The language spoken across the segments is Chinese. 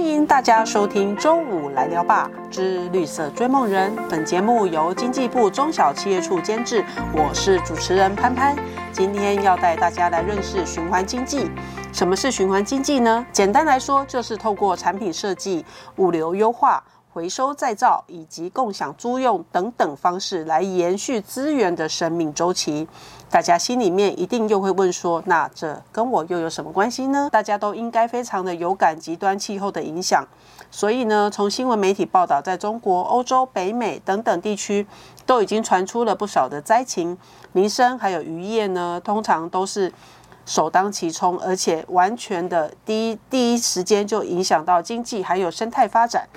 欢迎大家收听《周五来聊吧之绿色追梦人》。本节目由经济部中小企业处监制，我是主持人潘潘。今天要带大家来认识循环经济。什么是循环经济呢？简单来说，就是透过产品设计、物流优化。回收再造以及共享租用等等方式来延续资源的生命周期，大家心里面一定又会问说：那这跟我又有什么关系呢？大家都应该非常的有感极端气候的影响，所以呢，从新闻媒体报道，在中国、欧洲、北美等等地区都已经传出了不少的灾情，民生还有渔业呢，通常都是首当其冲，而且完全的第一第一时间就影响到经济还有生态发展。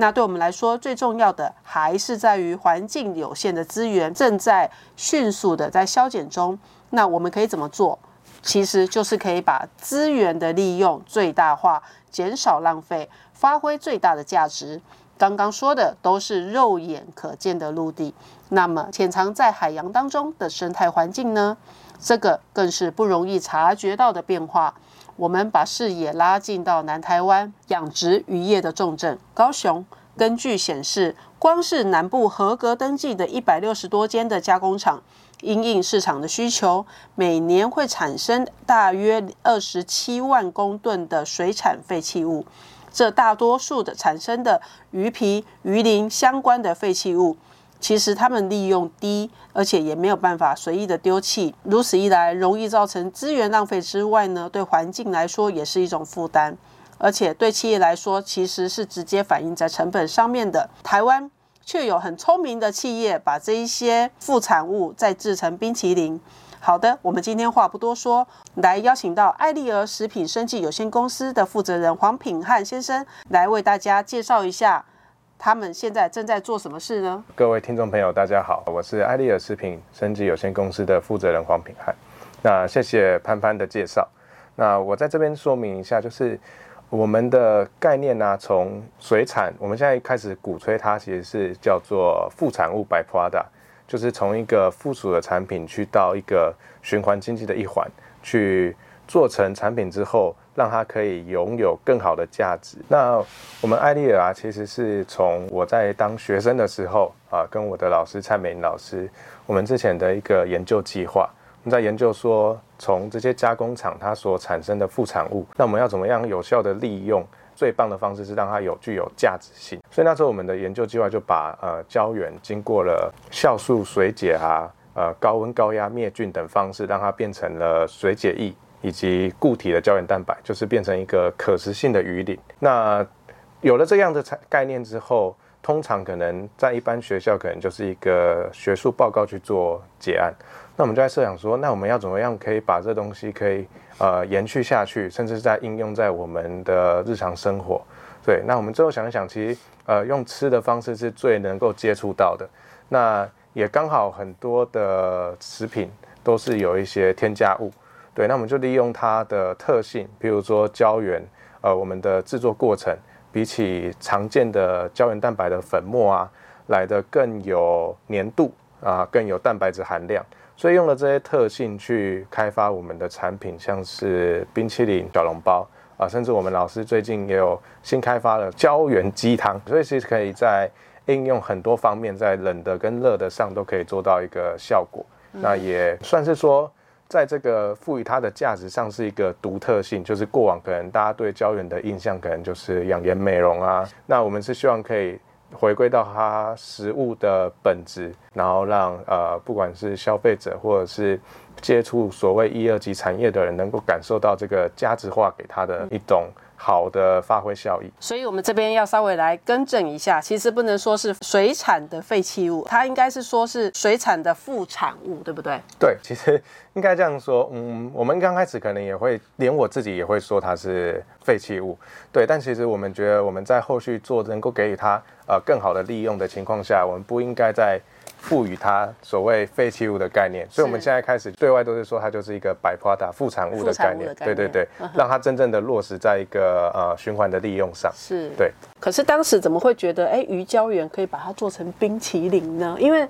那对我们来说，最重要的还是在于环境有限的资源正在迅速的在消减中。那我们可以怎么做？其实就是可以把资源的利用最大化，减少浪费，发挥最大的价值。刚刚说的都是肉眼可见的陆地，那么潜藏在海洋当中的生态环境呢？这个更是不容易察觉到的变化。我们把视野拉近到南台湾养殖渔业的重镇高雄。根据显示，光是南部合格登记的一百六十多间的加工厂，因应市场的需求，每年会产生大约二十七万公吨的水产废弃物。这大多数的产生的鱼皮、鱼鳞相关的废弃物。其实它们利用低，而且也没有办法随意的丢弃。如此一来，容易造成资源浪费之外呢，对环境来说也是一种负担，而且对企业来说，其实是直接反映在成本上面的。台湾却有很聪明的企业，把这一些副产物再制成冰淇淋。好的，我们今天话不多说，来邀请到爱丽儿食品生技有限公司的负责人黄品汉先生来为大家介绍一下。他们现在正在做什么事呢？各位听众朋友，大家好，我是艾丽尔食品升级有限公司的负责人黄品汉。那谢谢潘潘的介绍。那我在这边说明一下，就是我们的概念呢，从水产，我们现在开始鼓吹它，其实是叫做副产物 by product，就是从一个附属的产品去到一个循环经济的一环去。做成产品之后，让它可以拥有更好的价值。那我们艾丽尔啊，其实是从我在当学生的时候啊，跟我的老师蔡美玲老师，我们之前的一个研究计划，我们在研究说，从这些加工厂它所产生的副产物，那我们要怎么样有效的利用？最棒的方式是让它有具有价值性。所以那时候我们的研究计划就把呃胶原经过了酵素水解啊，呃高温高压灭菌等方式，让它变成了水解液。以及固体的胶原蛋白，就是变成一个可食性的鱼鳞。那有了这样的概念之后，通常可能在一般学校，可能就是一个学术报告去做结案。那我们就在设想说，那我们要怎么样可以把这东西可以呃延续下去，甚至在应用在我们的日常生活。对，那我们最后想一想，其实呃用吃的方式是最能够接触到的。那也刚好很多的食品都是有一些添加物。对，那我们就利用它的特性，比如说胶原，呃，我们的制作过程比起常见的胶原蛋白的粉末啊，来的更有粘度啊，更有蛋白质含量，所以用了这些特性去开发我们的产品，像是冰淇淋、小笼包啊，甚至我们老师最近也有新开发了胶原鸡汤，所以其实可以在应用很多方面，在冷的跟热的上都可以做到一个效果，那也算是说。在这个赋予它的价值上是一个独特性，就是过往可能大家对胶原的印象可能就是养颜美容啊，那我们是希望可以回归到它食物的本质，然后让呃不管是消费者或者是接触所谓一二级产业的人能够感受到这个价值化给他的一种。好的发挥效益，所以我们这边要稍微来更正一下，其实不能说是水产的废弃物，它应该是说是水产的副产物，对不对？对，其实应该这样说，嗯，我们刚开始可能也会，连我自己也会说它是废弃物，对，但其实我们觉得我们在后续做能够给予它呃更好的利用的情况下，我们不应该在。赋予它所谓废弃物的概念，所以我们现在开始对外都是说它就是一个百 p r o 副产物的概念，对对对，让它真正的落实在一个呃循环的利用上。是，对。可是当时怎么会觉得哎鱼胶原可以把它做成冰淇淋呢？因为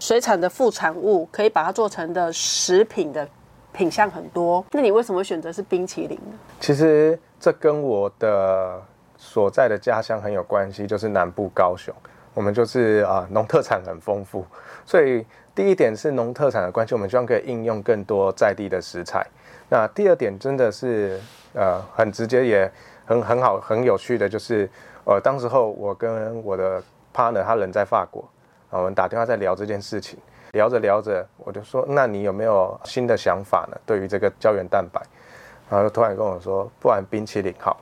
水产的副产物可以把它做成的食品的品相很多，那你为什么会选择是冰淇淋呢？其实这跟我的所在的家乡很有关系，就是南部高雄，我们就是啊农特产很丰富，所以第一点是农特产的关系，我们希望可以应用更多在地的食材。那第二点真的是呃很直接也很很好很有趣的，就是呃当时候我跟我的 partner 他人在法国，啊我们打电话在聊这件事情，聊着聊着我就说，那你有没有新的想法呢？对于这个胶原蛋白，然后就突然跟我说，不然冰淇淋好。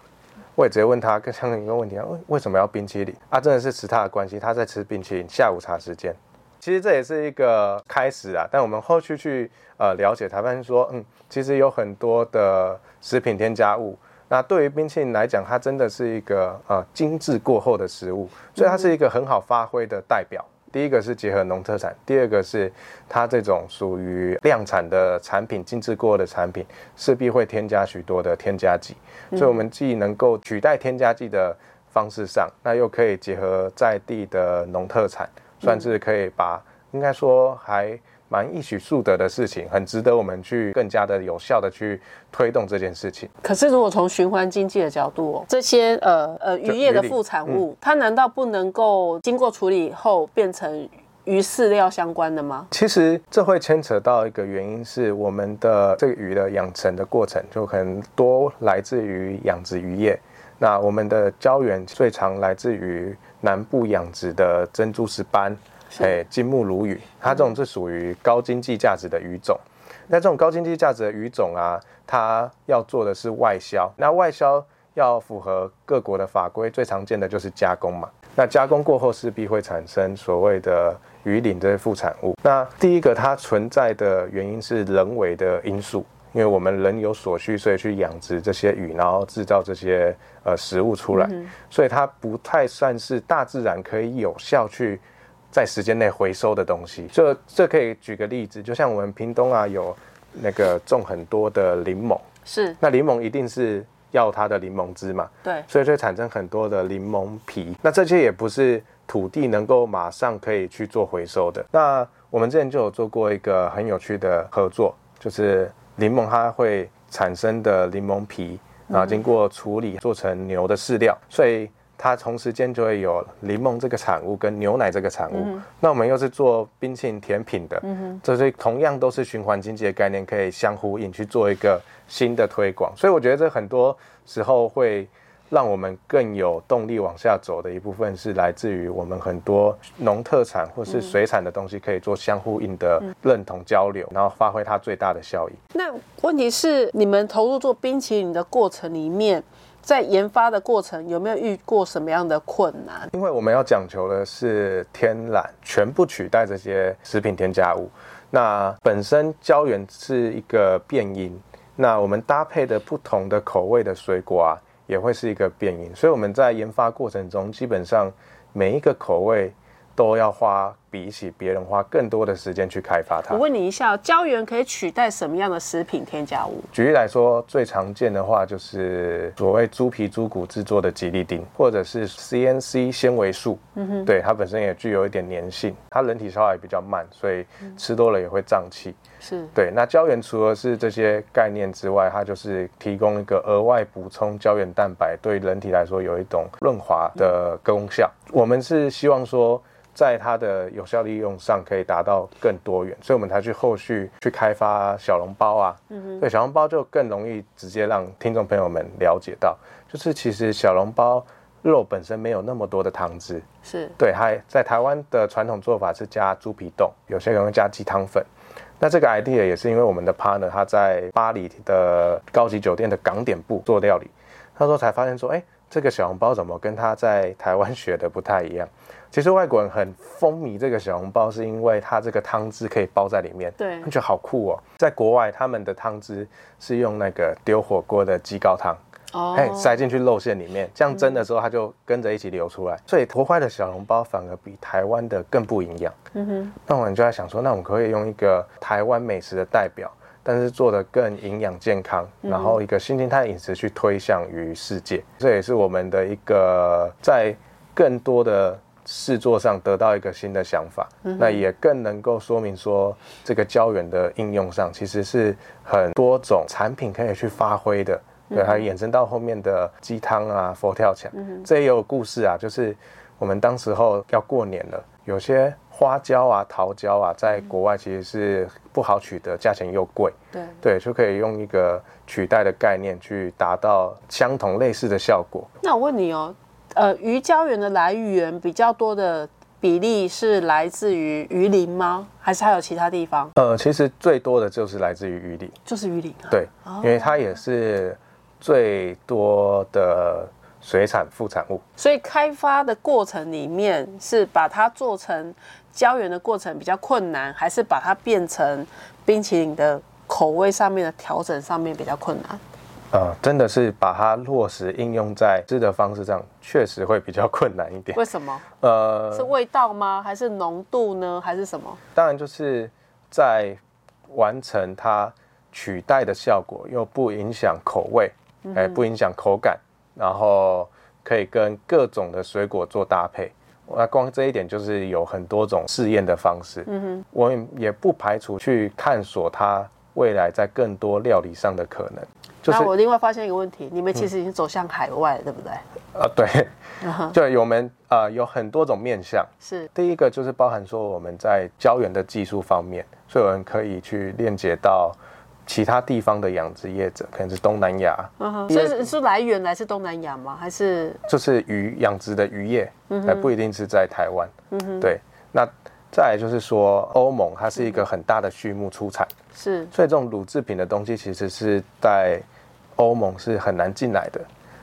我也直接问他，跟相同一个问题啊，为为什么要冰淇淋？啊，真的是吃他的关系，他在吃冰淇淋。下午茶时间，其实这也是一个开始啊。但我们后续去呃了解，才发现说，嗯，其实有很多的食品添加物。那对于冰淇淋来讲，它真的是一个呃精致过后的食物，所以它是一个很好发挥的代表。第一个是结合农特产，第二个是它这种属于量产的产品、精致过的产品，势必会添加许多的添加剂。所以，我们既能够取代添加剂的方式上，那又可以结合在地的农特产，算是可以把应该说还。蛮一举数得的事情，很值得我们去更加的有效的去推动这件事情。可是，如果从循环经济的角度，这些呃呃渔业的副产物，它难道不能够经过处理后变成鱼饲料相关的吗？其实这会牵扯到一个原因，是我们的这个鱼的养成的过程，就很多来自于养殖渔业。那我们的胶原最常来自于南部养殖的珍珠石斑。哎，金目鲈鱼，它这种是属于高经济价值的鱼种。那这种高经济价值的鱼种啊，它要做的是外销。那外销要符合各国的法规，最常见的就是加工嘛。那加工过后势必会产生所谓的鱼鳞这些副产物。那第一个它存在的原因是人为的因素，因为我们人有所需，所以去养殖这些鱼，然后制造这些呃食物出来，所以它不太算是大自然可以有效去。在时间内回收的东西，这这可以举个例子，就像我们屏东啊，有那个种很多的柠檬，是，那柠檬一定是要它的柠檬汁嘛，对，所以就产生很多的柠檬皮，那这些也不是土地能够马上可以去做回收的。那我们之前就有做过一个很有趣的合作，就是柠檬它会产生的柠檬皮，然后经过处理做成牛的饲料，所以。它同时间就会有柠檬这个产物跟牛奶这个产物，那我们又是做冰淇淋甜品的，这是同样都是循环经济的概念，可以相呼应去做一个新的推广。所以我觉得这很多时候会让我们更有动力往下走的一部分，是来自于我们很多农特产或是水产的东西可以做相呼应的认同交流，然后发挥它最大的效益。那问题是，你们投入做冰淇淋的过程里面。在研发的过程有没有遇过什么样的困难？因为我们要讲求的是天然，全部取代这些食品添加物。那本身胶原是一个变因，那我们搭配的不同的口味的水果啊，也会是一个变因。所以我们在研发过程中，基本上每一个口味。都要花比起别人花更多的时间去开发它。我问你一下，胶原可以取代什么样的食品添加物？举例来说，最常见的话就是所谓猪皮、猪骨制作的吉利丁，或者是 CNC 纤维素。嗯哼，对，它本身也具有一点粘性，它人体消化也比较慢，所以吃多了也会胀气。是对。那胶原除了是这些概念之外，它就是提供一个额外补充胶原蛋白，对人体来说有一种润滑的功效。我们是希望说。在它的有效利用上可以达到更多元，所以我们才去后续去开发小笼包啊。对，小笼包就更容易直接让听众朋友们了解到，就是其实小笼包肉本身没有那么多的汤汁，是对。还在台湾的传统做法是加猪皮冻，有些人会加鸡汤粉。那这个 idea 也是因为我们的 partner 他在巴黎的高级酒店的港点部做料理，他说才发现说，哎，这个小笼包怎么跟他在台湾学的不太一样？其实外国人很风靡这个小笼包，是因为它这个汤汁可以包在里面，对，觉得好酷哦。在国外，他们的汤汁是用那个丢火锅的鸡高汤，哦，哎，塞进去肉馅里面，这样蒸的时候它就跟着一起流出来。所以国外的小笼包反而比台湾的更不营养。嗯哼，那我们就在想说，那我们可以用一个台湾美食的代表，但是做的更营养健康，然后一个新形态饮食去推向于世界。这也是我们的一个在更多的。试作上得到一个新的想法，那也更能够说明说，这个胶原的应用上其实是很多种产品可以去发挥的对，还衍生到后面的鸡汤啊、佛跳墙，这也有故事啊。就是我们当时候要过年了，有些花椒啊、桃胶啊，在国外其实是不好取得，价钱又贵。对对，就可以用一个取代的概念去达到相同类似的效果。那我问你哦，呃，鱼胶原的来源比较多的比例是来自于鱼鳞吗？还是还有其他地方？呃，其实最多的就是来自于鱼鳞，就是鱼鳞啊。对，因为它也是最多的水产副产物。所以开发的过程里面是把它做成胶原的过程比较困难，还是把它变成冰淇淋的口味上面的调整上面比较困难？呃，真的是把它落实应用在吃的方式上，确实会比较困难一点。为什么？呃，是味道吗？还是浓度呢？还是什么？当然就是在完成它取代的效果，又不影响口味，哎、不影响口感，然后可以跟各种的水果做搭配。那光这一点就是有很多种试验的方式。嗯哼，我也也不排除去探索它未来在更多料理上的可能。就是那我另外发现一个问题，你们其实已经走向海外了，对不对？呃，对，对，我们呃有很多种面向。是第一个就是包含说我们在胶原的技术方面，所以我们可以去链接到其他地方的养殖业者，可能是东南亚，嗯哼，所以是是来源来自东南亚吗？还是就是鱼养殖的渔业，还不一定是在台湾。嗯哼，对。那再来就是说，欧盟它是一个很大的畜牧出产，是所以这种乳制品的东西其实是在欧盟是很难进来的。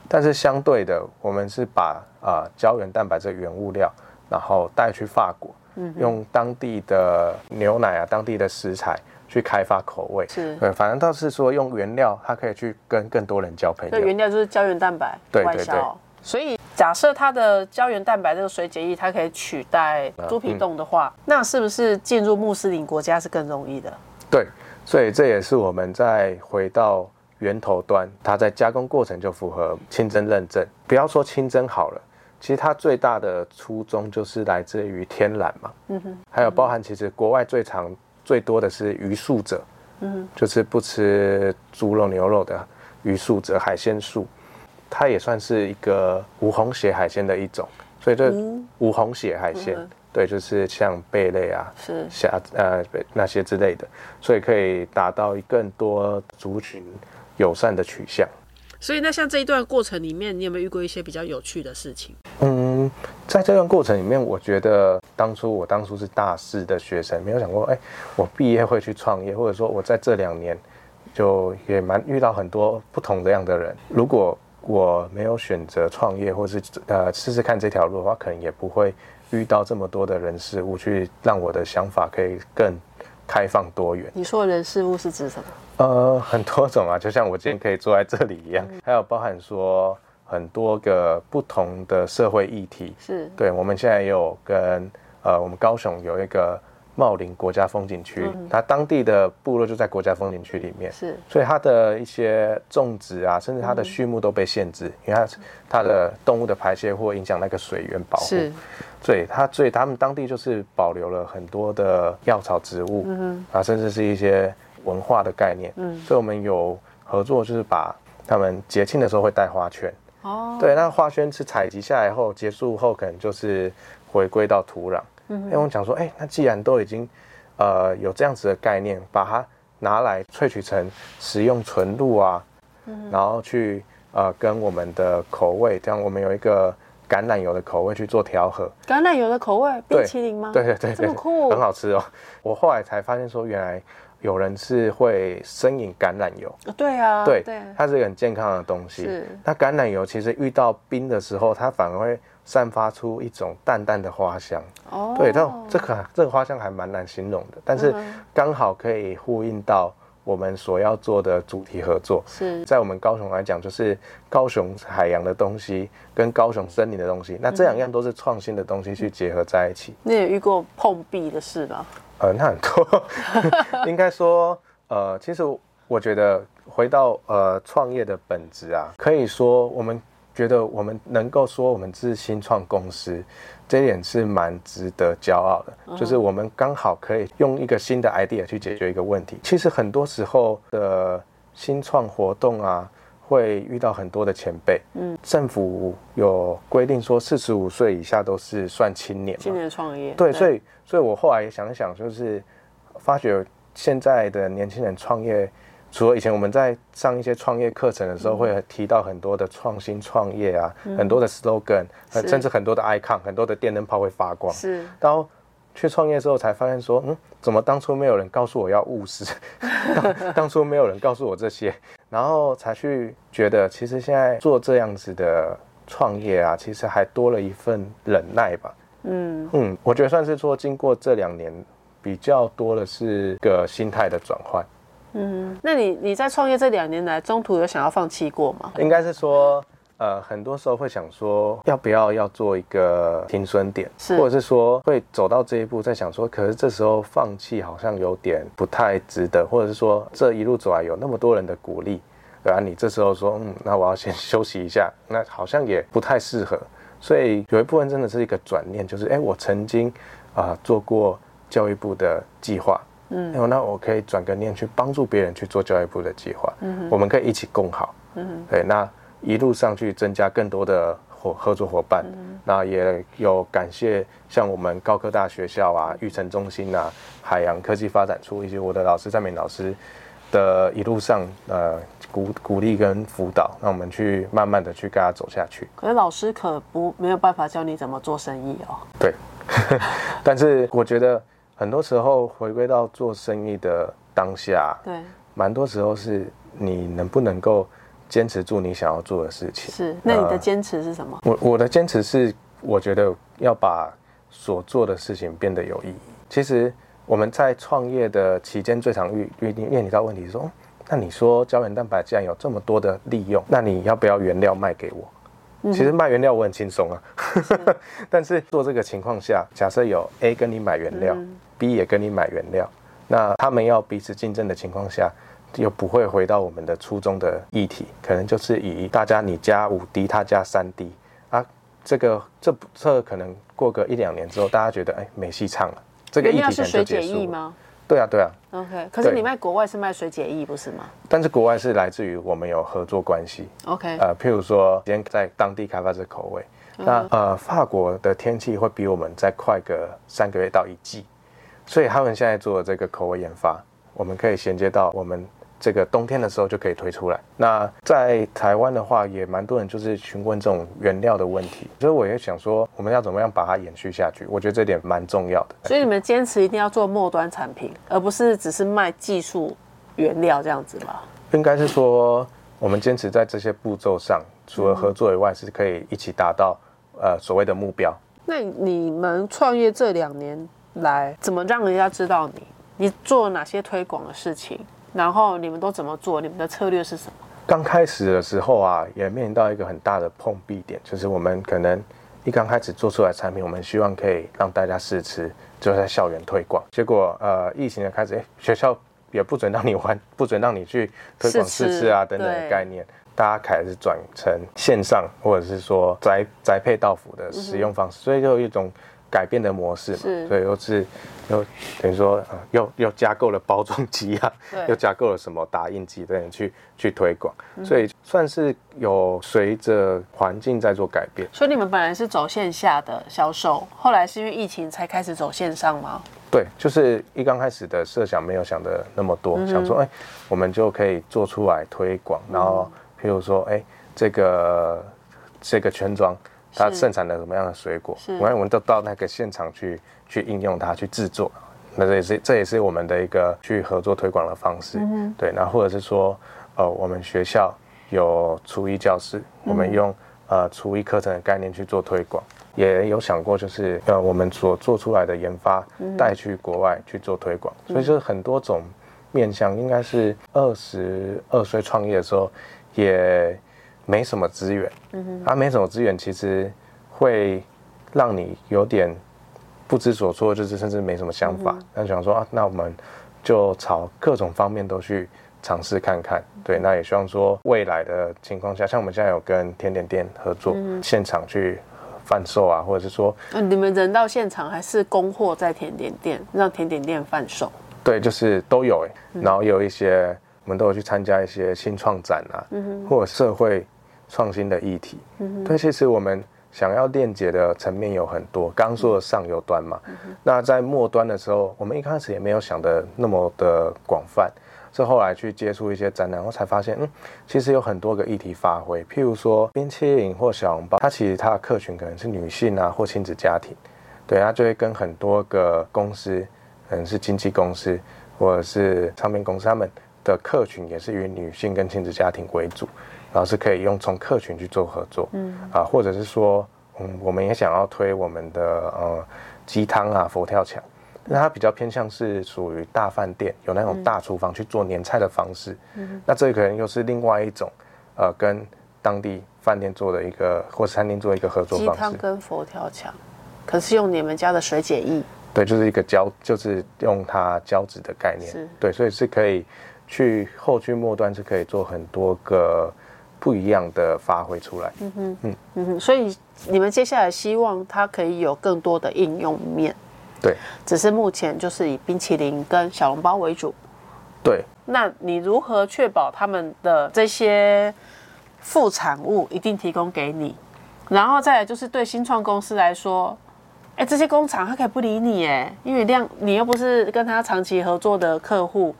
但是相对的，我们是把啊、胶原蛋白这原物料，然后带去法国，用当地的牛奶啊、当地的食材去开发口味。是对，反正倒是说用原料，它可以去跟更多人交朋友。所以原料就是胶原蛋白对对外销。所以假设它的胶原蛋白这个水解液，它可以取代猪皮冻的话，那是不是进入穆斯林国家是更容易的？对，所以这也是我们在回到源头端，它在加工过程就符合清真认证。不要说清真好了，其实它最大的初衷就是来自于天然嘛。嗯哼。还有包含其实国外最常最多的是鱼素者，嗯，就是不吃猪肉牛肉的鱼素者海鲜素，它也算是一个无红血海鲜的一种，所以这嗯无红血海鲜。嗯对，就是像贝类啊，是虾呃那些之类的，所以可以达到更多族群友善的取向。所以那像这一段过程里面，你有没有遇过一些比较有趣的事情？嗯，在这段过程里面，我觉得当初我当初是大四的学生，没有想过，哎，我毕业会去创业，或者说我在这两年就也蛮遇到很多不同的样的人。如果我没有选择创业，或是呃试试看这条路的话，可能也不会遇到这么多的人事物，去让我的想法可以更开放多元。你说的人事物是指什么？呃，很多种啊，就像我今天可以坐在这里一样，还有包含说很多个不同的社会议题。是对，我们现在也有跟呃，我们高雄有一个茂林国家风景区，它当地的部落就在国家风景区里面，是所以它的一些种植啊，甚至它的畜牧都被限制，因为它它的动物的排泄或影响那个水源保护。是对，它所以他们当地就是保留了很多的药草植物，嗯啊，甚至是一些文化的概念，嗯，所以我们有合作，就是把他们节庆的时候会带花圈，哦，对，那花圈是采集下来后结束后，可能就是回归到土壤，嗯，因为我讲说，哎、那既然都已经呃有这样子的概念，把它拿来萃取成食用纯露啊，然后去呃跟我们的口味，这样我们有一个橄榄油的口味去做调和，橄榄油的口味，冰淇淋吗？对对对对，这么酷很好吃哦。我后来才发现说，原来有人是会生饮橄榄油，哦对啊，对，对，它是一个很健康的东西。是那橄榄油其实遇到冰的时候，它反而会散发出一种淡淡的花香。哦，对，但这个这个花香还蛮难形容的，但是嗯刚好可以呼应到我们所要做的主题合作。是在我们高雄来讲，就是高雄海洋的东西跟高雄森林的东西，那这两样都是创新的东西去结合在一起。你有遇过碰壁的事吗？呃，那很多，应该说，呃，其实我觉得回到呃创业的本质啊，可以说我们觉得我们能够说我们是新创公司，这一点是蛮值得骄傲的，就是我们刚好可以用一个新的 idea 去解决一个问题。其实很多时候的新创活动啊，会遇到很多的前辈，嗯，政府有规定说四十五岁以下都是算青年嘛，青年创业，对，所以所以我后来也想一想，就是发觉现在的年轻人创业，除了以前我们在上一些创业课程的时候，会提到很多的创新创业啊，很多的 slogan，甚至很多的 icon，很多的电灯泡会发光。是。到去创业之后，才发现说，嗯，怎么当初没有人告诉我要务实，当当初没有人告诉我这些，然后才去觉得，其实现在做这样子的创业啊，其实还多了一份忍耐吧。嗯。嗯，我觉得算是说，经过这两年，比较多的是个心态的转换。嗯，那你你在创业这两年来，中途有想要放弃过吗？应该是说，呃，很多时候会想说，要不要要做一个停损点，是或者是说会走到这一步，在想说，可是这时候放弃好像有点不太值得，或者是说这一路走来有那么多人的鼓励，对啊，你这时候说，嗯，那我要先休息一下，那好像也不太适合，所以有一部分真的是一个转念，就是哎，我曾经啊、做过教育部的计划。嗯，那我可以转个念去帮助别人去做教育部的计划，嗯，我们可以一起共好，嗯，对，那一路上去增加更多的伙合作伙伴，嗯那也有感谢像我们高科大学校啊、育成中心啊、海洋科技发展处以及我的老师赞美老师的一路上呃鼓鼓励跟辅导，让我们去慢慢的去跟他走下去。可是老师可不没有办法教你怎么做生意哦。对，但是我觉得很多时候回归到做生意的当下，对，蛮多时候是你能不能够坚持住你想要做的事情。是。那你的呃坚持是什么？我我的坚持是，我觉得要把所做的事情变得有意义。其实我们在创业的期间，最常遇遇面临到问题是说，嗯那你说胶原蛋白既然有这么多的利用，那你要不要原料卖给我？其实卖原料我很轻松啊，但是做这个情况下，假设有 A 跟你买原料、b 也跟你买原料，那他们要彼此竞争的情况下，又不会回到我们的初衷的议题，可能就是以大家你加五 D，他加三 D 啊，这个这不这可能过个一两年之后，大家觉得哎没戏唱了，这个议题可能是水解就结束了。液吗对啊对啊，？OK，可是你卖国外是卖水解液不是吗但是国外是来自于我们有合作关系，？OK，呃，譬如说今天在当地开发这口味，那呃法国的天气会比我们再快个三个月到一季，所以他们现在做的这个口味研发，我们可以衔接到我们这个冬天的时候就可以推出来。那在台湾的话，也蛮多人就是询问这种原料的问题，所以我也想说，我们要怎么样把它延续下去？我觉得这点蛮重要的。所以你们坚持一定要做末端产品，而不是只是卖技术原料这样子吗？应该是说，我们坚持在这些步骤上，除了合作以外，是可以一起达到呃所谓的目标。那你们创业这两年来，怎么让人家知道你？你做哪些推广的事情？然后你们都怎么做？你们的策略是什么？刚开始的时候啊，也面临到一个很大的碰壁点，就是我们可能一刚开始做出来的产品，我们希望可以让大家试吃，就在校园推广。结果呃，疫情的开始，哎，学校也不准让你玩，不准让你去推广试吃啊等等的概念。大家开始转成线上，或者是说宅宅配到府的使用方式，所以就有一种改变的模式嘛。所以又是又等于说，呃、又又加购了包装机啊，又加购了什么打印机等等去去推广，所以算是有随着环境在做改变。所以你们本来是走线下的销售，后来是因为疫情才开始走线上吗？对，就是一刚开始的设想没有想的那么多，想说哎，我们就可以做出来推广，然后譬如说哎，这个这个全装它盛产了什么样的水果，是。我们我们都到那个现场去去应用它去制作，那这也是这也是我们的一个去合作推广的方式，对，那或者是说呃，我们学校有厨艺教室，我们用呃厨艺课程的概念去做推广。也有想过，就是呃，我们所做出来的研发带去国外去做推广，所以就是很多种面向。应该是二十二岁创业的时候，也没什么资源，嗯啊，没什么资源，其实会让你有点不知所措，就是甚至没什么想法。那想说啊，那我们就朝各种方面都去尝试看看。对，那也希望说未来的情况下，像我们现在有跟甜点店合作，现场去贩售啊，或者是说，呃，你们人到现场还是供货在甜点店，让甜点店贩售？对，就是都有哎、然后有一些我们都有去参加一些新创展啊，或者社会创新的议题。对，其实我们想要链接的层面有很多。刚刚说的上游端嘛，那在末端的时候，我们一开始也没有想的那么的广泛，是后来去接触一些展览，我才发现，嗯，其实有很多个议题发挥。譬如说冰淇淋或小笼包，它其实它的客群可能是女性啊，或亲子家庭，对，它就会跟很多个公司，可能是经纪公司或者是唱片公司，他们。的客群也是以女性跟亲子家庭为主，然后是可以用从客群去做合作，嗯。啊，或者是说，嗯，我们也想要推我们的呃鸡汤啊佛跳墙，那它比较偏向是属于大饭店有那种大厨房去做年菜的方式，嗯，那这可能又是另外一种呃跟当地饭店做的一个或餐厅做一个合作方式。鸡汤跟佛跳墙，可是用你们家的水解液，对，就是一个胶，就是用它胶质的概念，对，所以是可以。去后续末端是可以做很多个不一样的发挥出来。嗯哼，嗯嗯哼，所以你们接下来希望它可以有更多的应用面。对，只是目前就是以冰淇淋跟小笼包为主。对，那你如何确保他们的这些副产物一定提供给你？然后再来就是对新创公司来说，哎，这些工厂他可以不理你哎，因为量你又不是跟他长期合作的客户。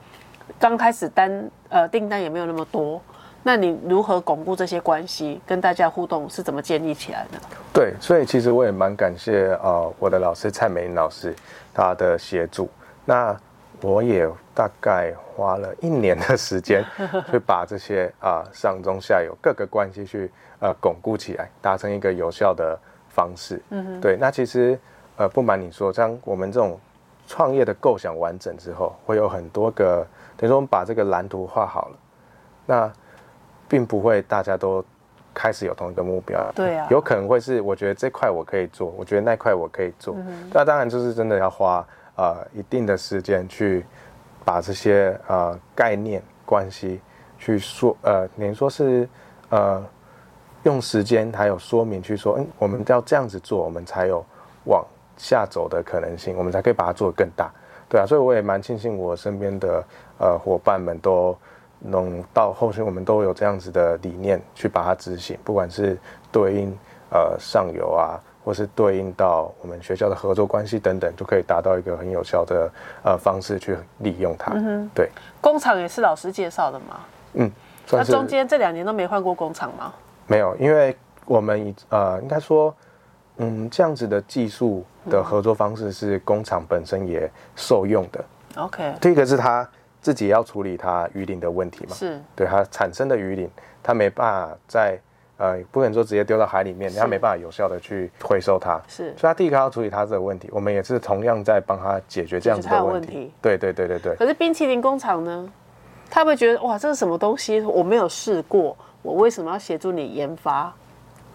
刚开始单呃订单也没有那么多，那你如何巩固这些关系，跟大家互动是怎么建立起来的？对，所以其实我也蛮感谢呃我的老师蔡美玲老师他的协助。那我也大概花了一年的时间，去把这些啊上中下游各个关系去呃巩固起来，达成一个有效的方式。嗯，对。那其实呃不瞒你说，像我们这种创业的构想完整之后，会有很多个。等于说我们把这个蓝图画好了，那并不会大家都开始有同一个目标。对啊，有可能会是我觉得这块我可以做，我觉得那块我可以做。那当然就是真的要花呃一定的时间去把这些呃概念关系去说呃，等于说是呃用时间还有说明去说，嗯，我们要这样子做，我们才有往下走的可能性，我们才可以把它做得更大。对啊，所以我也蛮庆幸我身边的。呃，伙伴们都能到后续，我们都有这样子的理念去把它执行，不管是对应呃上游啊，或是对应到我们学校的合作关系等等，就可以达到一个很有效的呃方式去利用它。对，工厂也是老师介绍的吗？嗯，那中间这两年都没换过工厂吗？没有，因为我们呃应该说，嗯，这样子的技术的合作方式是工厂本身也受用的。OK，第一个是它。自己要处理它鱼鳞的问题嘛？是，对它产生的鱼鳞，它没办法在呃，不可能说直接丢到海里面，它没办法有效的去回收它。是，所以它第一个要处理它这个问题，我们也是同样在帮他解决这样子的问题。对对对对对。可是冰淇淋工厂呢，他会觉得哇，这是什么东西？我没有试过，我为什么要协助你研发？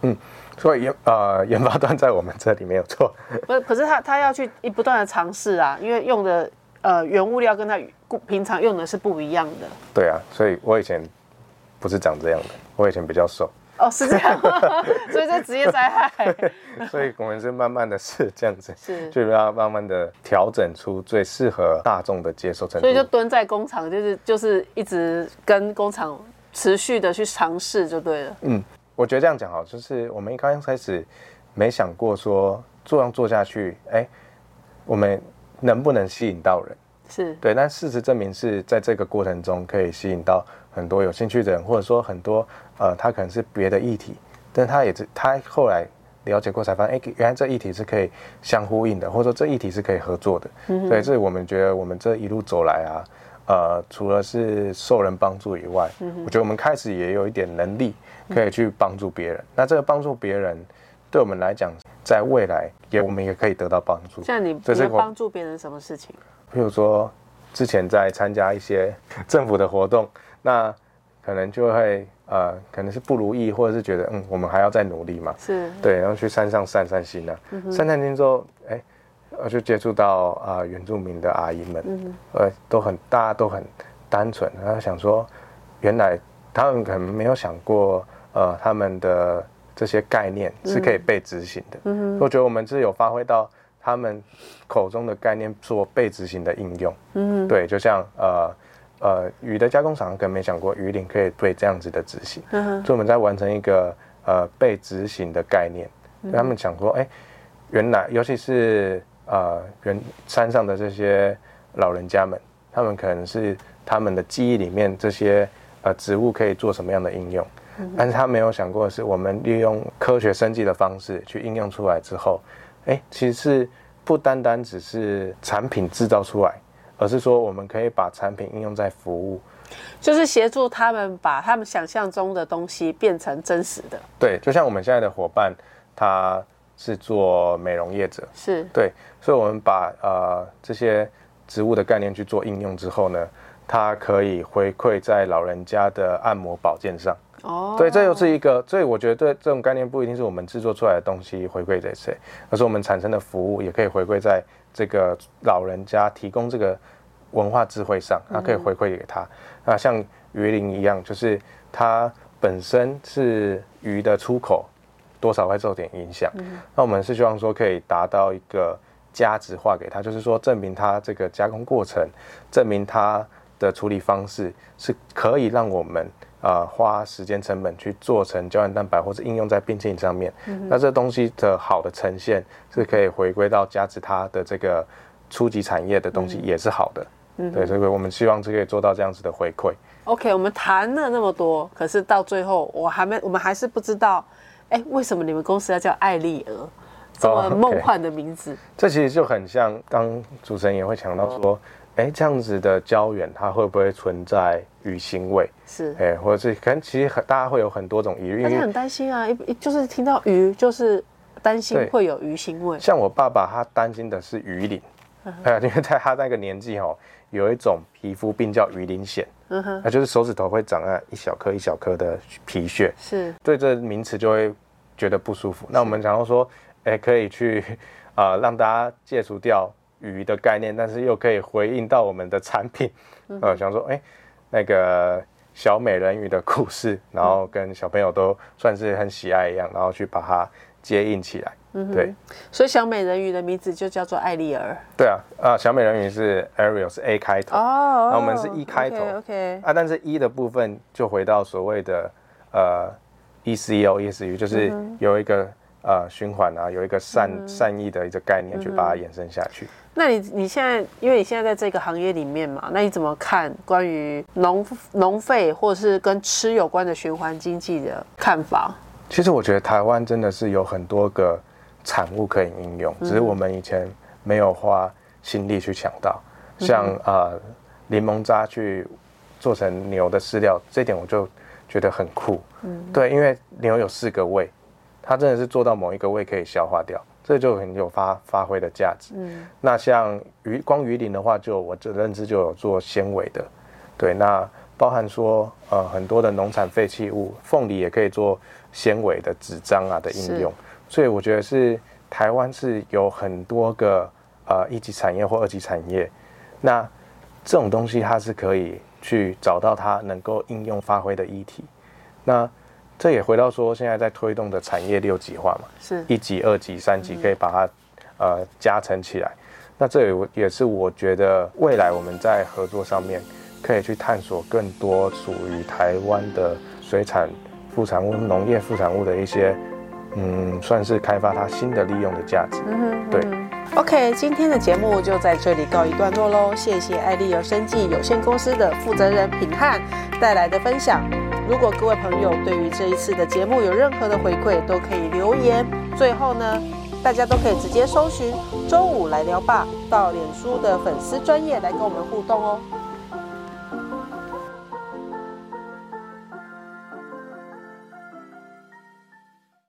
嗯，所以研呃研发端在我们这里没有错。不是，可是他他要去一不断的尝试啊，因为用的。呃，原物料跟他平常用的是不一样的。对啊，所以我以前不是长这样的，我以前比较瘦。哦，是这样，所以这职业灾害。所以我们是慢慢的是这样子，是就要慢慢的调整出最适合大众的接受程度。所以就蹲在工厂，就是就是一直跟工厂持续的去尝试就对了。嗯，我觉得这样讲好，就是我们一刚开始没想过说这样做下去，哎，我们。能不能吸引到人？是对，但事实证明是在这个过程中可以吸引到很多有兴趣的人，或者说很多呃，他可能是别的议题，但他也是他后来了解过才发现，哎，原来这议题是可以相呼应的，或者说这议题是可以合作的。嗯，对，这是我们觉得我们这一路走来啊，呃，除了是受人帮助以外，我觉得我们开始也有一点能力可以去帮助别人。那这个帮助别人。对我们来讲，在未来也我们也可以得到帮助。像你，这是帮助别人什么事情？譬如说，之前在参加一些 政府的活动，那可能就会呃，可能是不如意，或者是觉得嗯，我们还要再努力嘛。是。对，然后去山上散散心呢。散散心之后，哎，我就接触到啊，原住民的阿姨们，呃，都很大家都很单纯，然后想说，原来他们可能没有想过，呃，他们的。这些概念是可以被执行的。嗯，我觉得我们是有发挥到他们口中的概念做被执行的应用。嗯，对，就像呃，呃，鱼的加工厂可能没想过鱼鳞可以被这样子的执行，嗯，所以我们在完成一个呃被执行的概念。他们想说，哎、原来尤其是呃原山上的这些老人家们，他们可能是他们的记忆里面这些呃植物可以做什么样的应用，但是他没有想过的是，我们利用科学生计的方式去应用出来之后，哎、其实是不单单只是产品制造出来，而是说我们可以把产品应用在服务。就是协助他们把他们想象中的东西变成真实的，对，就像我们现在的伙伴，他是做美容业者，是对，所以我们把呃这些植物的概念去做应用之后呢，它可以回馈在老人家的按摩保健上。哦，对，这又是一个，所以我觉得这种概念不一定是我们制作出来的东西回馈给谁，而是我们产生的服务也可以回馈在这个老人家提供这个文化智慧上，它可以回馈给他。那像鱼鳞一样，就是它本身是鱼的出口，多少会受点影响。那我们是希望说可以达到一个价值化给他，就是说证明他这个加工过程，证明他的处理方式是可以让我们呃花时间成本去做成胶原蛋白，或者应用在冰淇淋上面。那这东西的好的呈现是可以回归到价值它的这个初级产业的东西也是好的。嗯对，所以我们希望是可以做到这样子的回馈。OK，我们谈了那么多，可是到最后我还没，我们还是不知道，哎，为什么你们公司要叫艾丽儿，这么梦幻的名字？这其实就很像刚主持人也会强调说，哎、这样子的胶原它会不会存在鱼腥味？是，哎、或者是可能其实很大家会有很多种疑虑，大家很担心啊，一一就是听到鱼，就是担心对会有鱼腥味。像我爸爸他担心的是鱼鳞，嗯哎、因为在他那个年纪哦，有一种皮肤病叫鱼鳞癣，嗯哼，那就是手指头会长啊一小颗一小颗的皮屑，是，对这名词就会觉得不舒服。那我们想要说，哎、可以去啊、让大家戒除掉鱼的概念，但是又可以回应到我们的产品，呃，想说，哎、那个小美人鱼的故事，然后跟小朋友都算是很喜爱一样，然后去把它接应起来。嗯对所以小美人鱼的名字就叫做艾丽儿。对啊，啊，小美人鱼是 Ariel 是 A 开头，哦那我们是一开头 OK，, 啊，但是一的部分就回到所谓的呃 ECO ESU，就是有一个、呃循环啊，有一个善、善意的一个概念去把它延伸下去。那你你现在，因为你现在在这个行业里面嘛，那你怎么看关于农农废或是跟吃有关的循环经济的看法？其实我觉得台湾真的是有很多个产物可以应用，只是我们以前没有花心力去抢到。像啊柠檬渣去做成牛的饲料，这点我就觉得很酷。嗯，对，因为牛有四个胃，它真的是做到某一个胃可以消化掉，这就很有发发挥的价值。嗯，那像鱼光鱼鳞的话就，我这认知就有做纤维的，对，那包含说呃很多的农产废弃物，凤梨也可以做纤维的纸张啊的应用，所以我觉得是台湾是有很多个呃一级产业或二级产业，那这种东西它是可以去找到它能够应用发挥的议题，那这也回到说现在在推动的产业六级化嘛，是一级、二级、三级可以把它呃加成起来。那这也也是我觉得未来我们在合作上面可以去探索更多属于台湾的水产副产物、农业副产物的一些嗯，算是开发它新的利用的价值。对。OK，今天的节目就在这里告一段落喽。谢谢爱丽儿生技有限公司的负责人品汉带来的分享。如果各位朋友对于这一次的节目有任何的回馈，都可以留言。最后呢，大家都可以直接搜寻“周五来聊吧”到脸书的粉丝专业来跟我们互动哦。